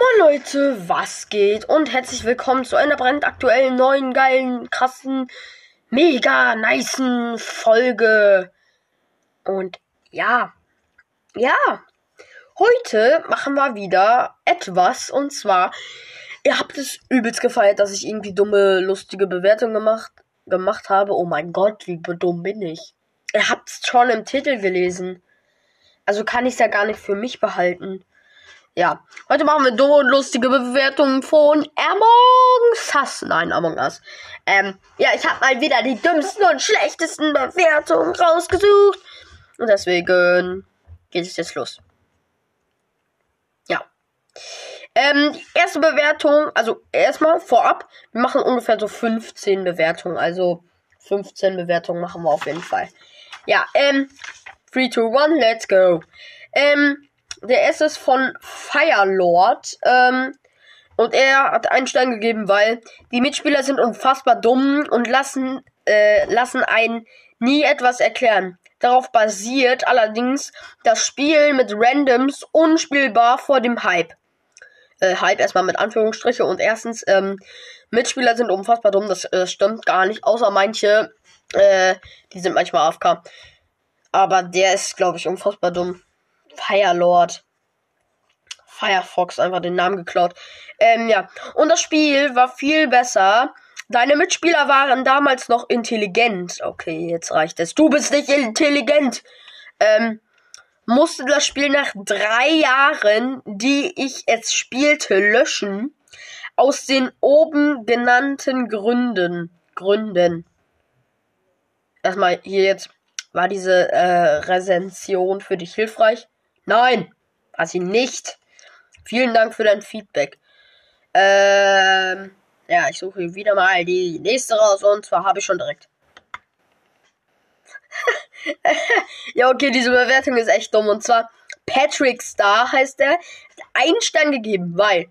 Moin Leute, was geht? Und herzlich willkommen zu einer brandaktuellen, neuen, geilen, krassen, mega nicen Folge. Und ja, ja, heute machen wir wieder etwas. Und zwar, ihr habt es übelst gefeiert, dass ich irgendwie dumme, lustige Bewertungen gemacht, gemacht habe. Oh mein Gott, wie dumm bin ich. Ihr habt es schon im Titel gelesen. Also kann ich es ja gar nicht für mich behalten. Ja, heute machen wir dumme und lustige Bewertungen von Among Us. Nein, Among Us. Ähm, ja, ich habe mal wieder die dümmsten und schlechtesten Bewertungen rausgesucht. Und deswegen geht es jetzt los. Ja. Ähm, die erste Bewertung, also erstmal vorab, wir machen ungefähr so 15 Bewertungen. Also 15 Bewertungen machen wir auf jeden Fall. Ja, ähm, 3, 2, 1, let's go. Ähm, der ist von Firelord. Ähm, und er hat einen Stein gegeben, weil die Mitspieler sind unfassbar dumm und lassen, äh, lassen einen nie etwas erklären. Darauf basiert allerdings das Spiel mit Randoms unspielbar vor dem Hype. Äh, Hype erstmal mit Anführungsstriche und erstens, ähm, Mitspieler sind unfassbar dumm, das, das stimmt gar nicht, außer manche, äh, die sind manchmal AFK. Aber der ist, glaube ich, unfassbar dumm. Firelord. Firefox einfach den Namen geklaut. Ähm, ja. Und das Spiel war viel besser. Deine Mitspieler waren damals noch intelligent. Okay, jetzt reicht es. Du bist nicht intelligent. Ähm, musste das Spiel nach drei Jahren, die ich es spielte, löschen. Aus den oben genannten Gründen. Gründen. Erstmal hier jetzt. War diese äh, Rezension für dich hilfreich? Nein, war sie nicht. Vielen Dank für dein Feedback. Ähm, ja, ich suche wieder mal die nächste raus und zwar habe ich schon direkt. ja, okay, diese Bewertung ist echt dumm. Und zwar Patrick Star heißt er. Einen Stern gegeben, weil.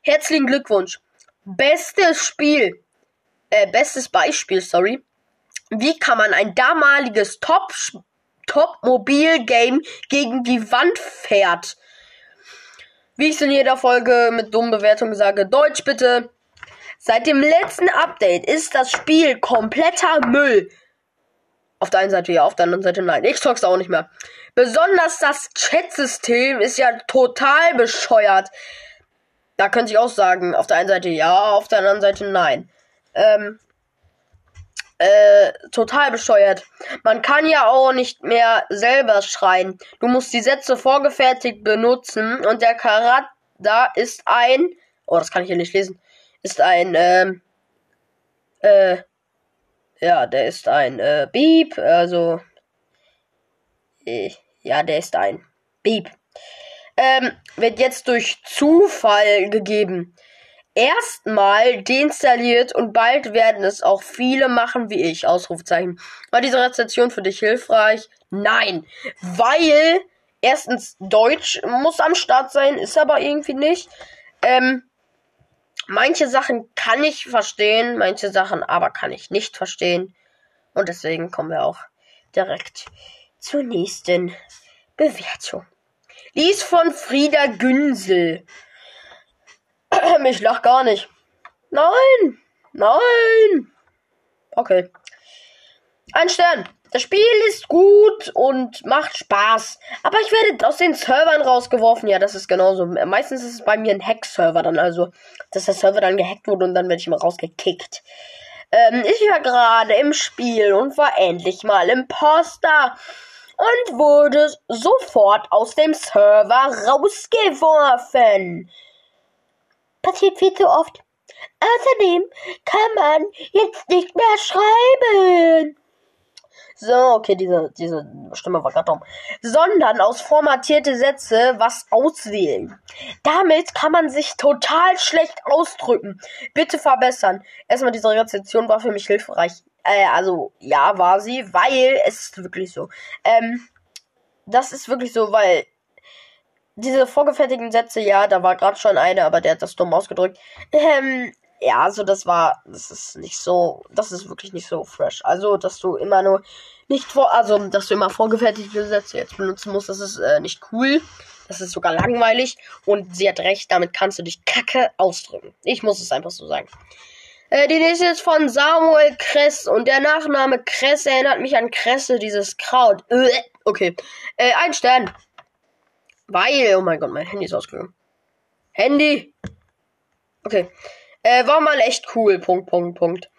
Herzlichen Glückwunsch. Bestes Spiel. Äh, bestes Beispiel, sorry. Wie kann man ein damaliges Top Top-Mobil-Game gegen die Wand fährt. Wie ich es in jeder Folge mit dummen Bewertungen sage, Deutsch bitte. Seit dem letzten Update ist das Spiel kompletter Müll. Auf der einen Seite ja, auf der anderen Seite nein. Ich zock's auch nicht mehr. Besonders das Chat-System ist ja total bescheuert. Da könnte ich auch sagen, auf der einen Seite ja, auf der anderen Seite nein. Ähm, äh, total bescheuert. Man kann ja auch nicht mehr selber schreien. Du musst die Sätze vorgefertigt benutzen und der Charakter ist ein. Oh, das kann ich hier nicht lesen. Ist ein, ähm, äh, ja, der ist ein, äh, Beep, also, äh, ja, der ist ein Beep. Ähm, wird jetzt durch Zufall gegeben erstmal deinstalliert und bald werden es auch viele machen wie ich. Ausrufezeichen. War diese Rezension für dich hilfreich? Nein. Weil erstens Deutsch muss am Start sein, ist aber irgendwie nicht. Ähm, manche Sachen kann ich verstehen, manche Sachen aber kann ich nicht verstehen. Und deswegen kommen wir auch direkt zur nächsten Bewertung. Dies von Frieda Günsel. Ich lach gar nicht. Nein! Nein! Okay. Ein Stern. Das Spiel ist gut und macht Spaß. Aber ich werde aus den Servern rausgeworfen. Ja, das ist genauso. Meistens ist es bei mir ein Hack-Server dann. Also, dass der Server dann gehackt wurde und dann werde ich mal rausgekickt. Ähm, ich war gerade im Spiel und war endlich mal Imposter. Und wurde sofort aus dem Server rausgeworfen passiert viel zu oft. Außerdem kann man jetzt nicht mehr schreiben. So, okay, diese, diese Stimme war gerade dumm. Sondern aus formatierte Sätze was auswählen. Damit kann man sich total schlecht ausdrücken. Bitte verbessern. Erstmal, diese Rezension war für mich hilfreich. Äh, also, ja, war sie, weil es ist wirklich so. Ähm, das ist wirklich so, weil diese vorgefertigten Sätze, ja, da war gerade schon eine, aber der hat das dumm ausgedrückt. Ähm, ja, also das war, das ist nicht so, das ist wirklich nicht so fresh. Also, dass du immer nur nicht vor, also, dass du immer vorgefertigte Sätze jetzt benutzen musst, das ist äh, nicht cool. Das ist sogar langweilig und sie hat recht, damit kannst du dich kacke ausdrücken. Ich muss es einfach so sagen. Äh, die nächste ist von Samuel Kress und der Nachname Kress erinnert mich an Kresse, dieses Kraut. Äh, okay, äh, ein Stern. Weil, oh mein Gott, mein Handy ist ausgegangen. Handy. Okay. Äh, war mal echt cool. Punkt, Punkt, Punkt.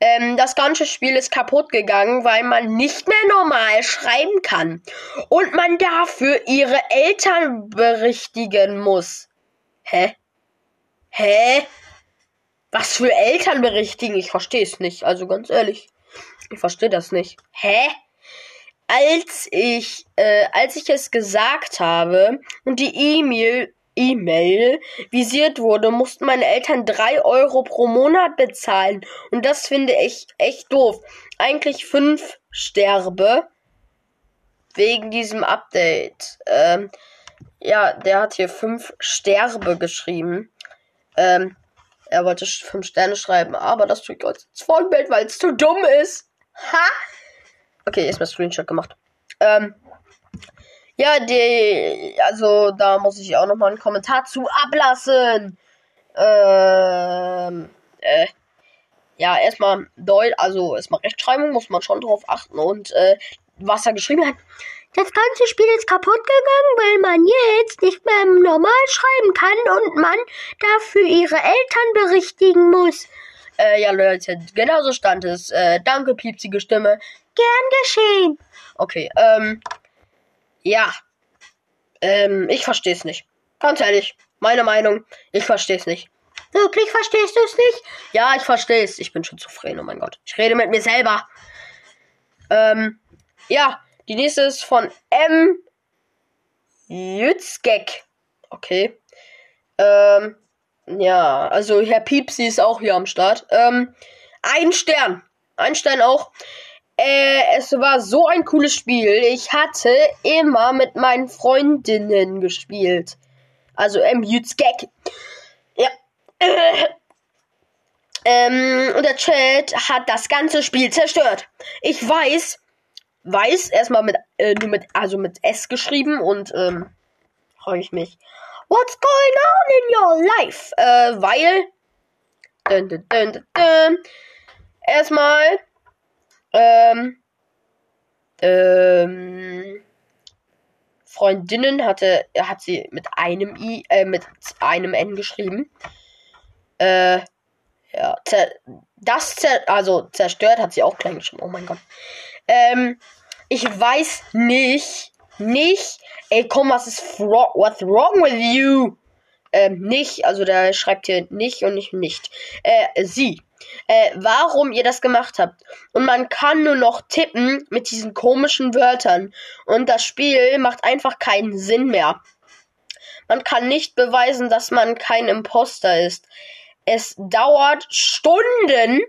Ähm, das ganze Spiel ist kaputt gegangen, weil man nicht mehr normal schreiben kann. Und man dafür ihre Eltern berichtigen muss. Hä? Hä? Was für Eltern berichtigen? Ich verstehe es nicht. Also ganz ehrlich. Ich verstehe das nicht. Hä? Als ich, äh, als ich es gesagt habe und die E-Mail E-Mail visiert wurde, mussten meine Eltern drei Euro pro Monat bezahlen. Und das finde ich echt doof. Eigentlich fünf Sterbe wegen diesem Update. Ähm, ja, der hat hier fünf Sterbe geschrieben. Ähm, er wollte fünf Sterne schreiben, aber das tut Gott ins Vollbild, weil es zu dumm ist. Ha! Okay, erstmal Screenshot gemacht. Ähm, ja, die, also da muss ich auch nochmal einen Kommentar zu ablassen. Ähm, äh, ja, erstmal Deutsch, also erstmal Rechtschreibung muss man schon drauf achten und äh, was er geschrieben hat. Das ganze Spiel ist kaputt gegangen, weil man jetzt nicht mehr normal schreiben kann und man dafür ihre Eltern berichtigen muss. Äh, ja, Leute, genauso stand es. Äh, danke, piepsige Stimme. Gern geschehen. Okay, ähm, ja. Ähm, ich verstehe es nicht. Ganz ehrlich, meine Meinung, ich verstehe es nicht. Wirklich verstehst du es nicht? Ja, ich verstehe es. Ich bin schon zufrieden, oh mein Gott. Ich rede mit mir selber. Ähm, ja, die nächste ist von M. Jützgek. Okay. Ähm, ja, also Herr Piepsi ist auch hier am Start. Ähm, ein Stern. Ein Stern auch. Äh, es war so ein cooles Spiel. Ich hatte immer mit meinen Freundinnen gespielt. Also M. Jützgek. Ja. Äh, ähm, und der Chat hat das ganze Spiel zerstört. Ich weiß, weiß, erstmal mit, äh, nur mit, also mit S geschrieben und, ähm, freue ich mich. What's going on in your life? Äh, weil, dun, dun, dun, dun, dun, erstmal, ähm, Freundinnen hatte, hat sie mit einem I, äh, mit einem N geschrieben. Äh, ja, das, zer also zerstört hat sie auch klein geschrieben. Oh mein Gott. Ähm, ich weiß nicht, nicht, ey, komm, was ist, what's wrong with you? Ähm, nicht, also der schreibt hier nicht und nicht nicht. Äh, sie. Äh, warum ihr das gemacht habt. Und man kann nur noch tippen mit diesen komischen Wörtern. Und das Spiel macht einfach keinen Sinn mehr. Man kann nicht beweisen, dass man kein Imposter ist. Es dauert Stunden,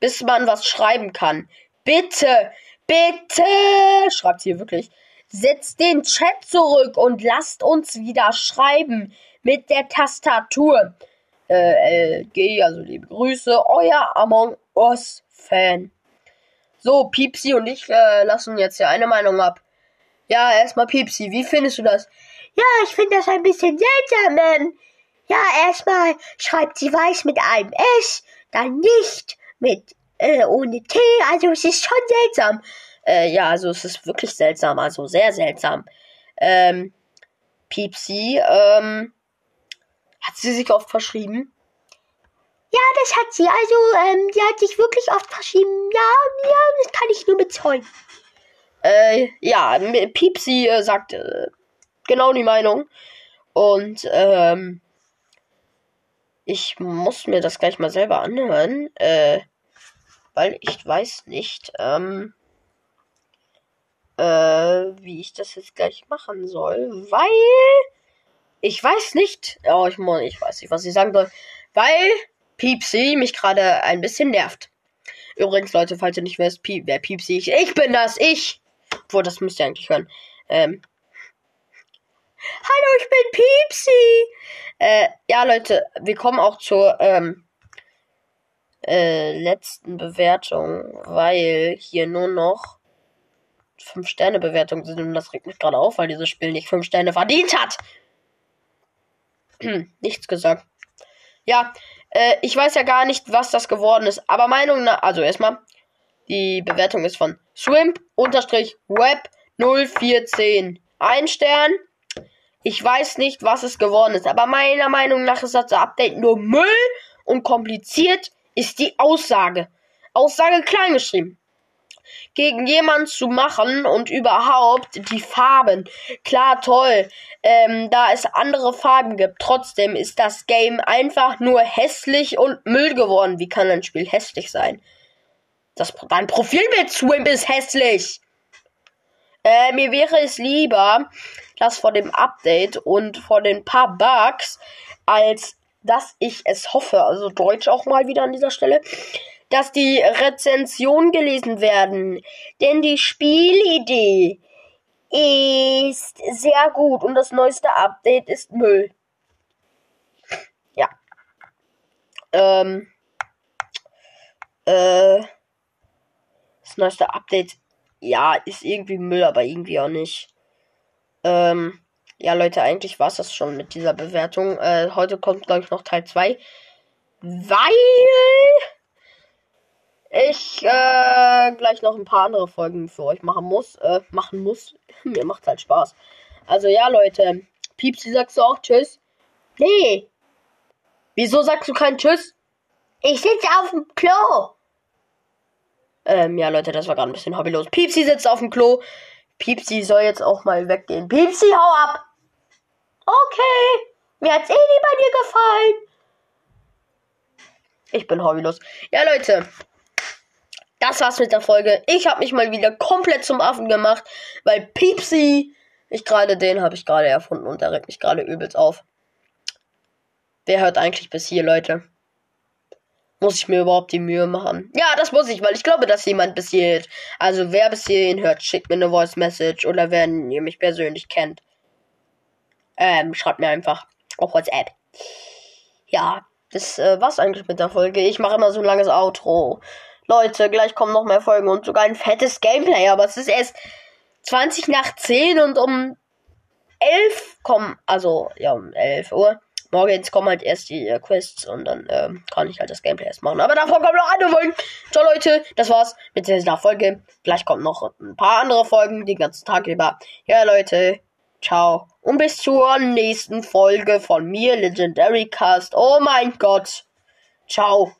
bis man was schreiben kann. Bitte, Bitte, schreibt hier wirklich, setzt den Chat zurück und lasst uns wieder schreiben mit der Tastatur. Äh, LG, also liebe Grüße, euer Among Us Fan. So, Piepsi und ich äh, lassen jetzt hier eine Meinung ab. Ja, erstmal Piepsi, wie findest du das? Ja, ich finde das ein bisschen seltsam. Ähm, ja, erstmal schreibt sie weiß mit einem S, dann nicht mit äh, ohne T. Also es ist schon seltsam. Äh, ja, also es ist wirklich seltsam, also sehr seltsam. Ähm, Piepsi, ähm, hat sie sich oft verschrieben? Ja, das hat sie. Also, ähm, die hat sich wirklich oft verschrieben. Ja, ja, das kann ich nur bezeugen. Äh, ja, Piepsi äh, sagt äh, genau die Meinung. Und, ähm, ich muss mir das gleich mal selber anhören. Äh, weil ich weiß nicht, ähm, äh, wie ich das jetzt gleich machen soll, weil ich weiß nicht, oh, ich, ich weiß nicht, was ich sagen soll, weil Piepsi mich gerade ein bisschen nervt. Übrigens, Leute, falls ihr nicht wisst, Piep, wer Piepsi ich, ich bin das, ich. Wo das müsst ihr eigentlich hören. Ähm, Hallo, ich bin Piepsi. Äh, ja, Leute, wir kommen auch zur, ähm, äh, letzten Bewertung, weil hier nur noch 5-Sterne-Bewertungen sind und das regt mich gerade auf, weil dieses Spiel nicht 5 Sterne verdient hat. Nichts gesagt. Ja, äh, ich weiß ja gar nicht, was das geworden ist, aber Meinung nach, also erstmal, die Bewertung ist von Swimp-Web 0410. Ein Stern. Ich weiß nicht, was es geworden ist, aber meiner Meinung nach ist das Update nur Müll und kompliziert ist die Aussage. Aussage klein geschrieben. Gegen jemanden zu machen und überhaupt die Farben. Klar, toll, ähm, da es andere Farben gibt. Trotzdem ist das Game einfach nur hässlich und Müll geworden. Wie kann ein Spiel hässlich sein? Das, dein Profilbild Swimp ist hässlich. Äh, mir wäre es lieber, dass vor dem Update und vor den paar Bugs, als dass ich es hoffe, also Deutsch auch mal wieder an dieser Stelle, dass die Rezensionen gelesen werden. Denn die Spielidee ist sehr gut und das neueste Update ist Müll. Ja. Ähm. Äh. Das neueste Update, ja, ist irgendwie Müll, aber irgendwie auch nicht. Ähm. Ja, Leute, eigentlich war es das schon mit dieser Bewertung. Äh, heute kommt, glaube ich, noch Teil 2. Weil ich äh, gleich noch ein paar andere Folgen für euch machen muss. Äh, machen muss. Mir macht halt Spaß. Also ja, Leute. Piepsi, sagst du auch Tschüss? Nee, Wieso sagst du kein Tschüss? ich sitze auf dem Klo. Ähm, ja, Leute, das war gerade ein bisschen hobbylos. Piepsi sitzt auf dem Klo. Piepsi soll jetzt auch mal weggehen. Piepsi, hau ab! Okay, mir hat's eh nie bei dir gefallen. Ich bin hobbylos. Ja, Leute. Das war's mit der Folge. Ich habe mich mal wieder komplett zum Affen gemacht, weil Piepsi, ich gerade den habe ich gerade erfunden und der regt mich gerade übelst auf. Wer hört eigentlich bis hier, Leute? Muss ich mir überhaupt die Mühe machen? Ja, das muss ich, weil ich glaube, dass jemand bis hier hört. Also wer bis hierhin hört, schickt mir eine Voice Message oder wenn ihr mich persönlich kennt. Ähm, schreibt mir einfach auf WhatsApp. Ja, das äh, war's eigentlich mit der Folge. Ich mache immer so ein langes Outro. Leute, gleich kommen noch mehr Folgen und sogar ein fettes Gameplay, aber es ist erst 20 nach 10 und um 11 kommen, also ja, um 11 Uhr. Morgens kommen halt erst die äh, Quests und dann ähm, kann ich halt das Gameplay erst machen. Aber davor kommen noch andere Folgen. Ciao Leute, das war's mit dieser Folge. Gleich kommen noch ein paar andere Folgen, den ganzen Tag über. Ja Leute, ciao. Und bis zur nächsten Folge von mir, Legendary Cast. Oh mein Gott. Ciao.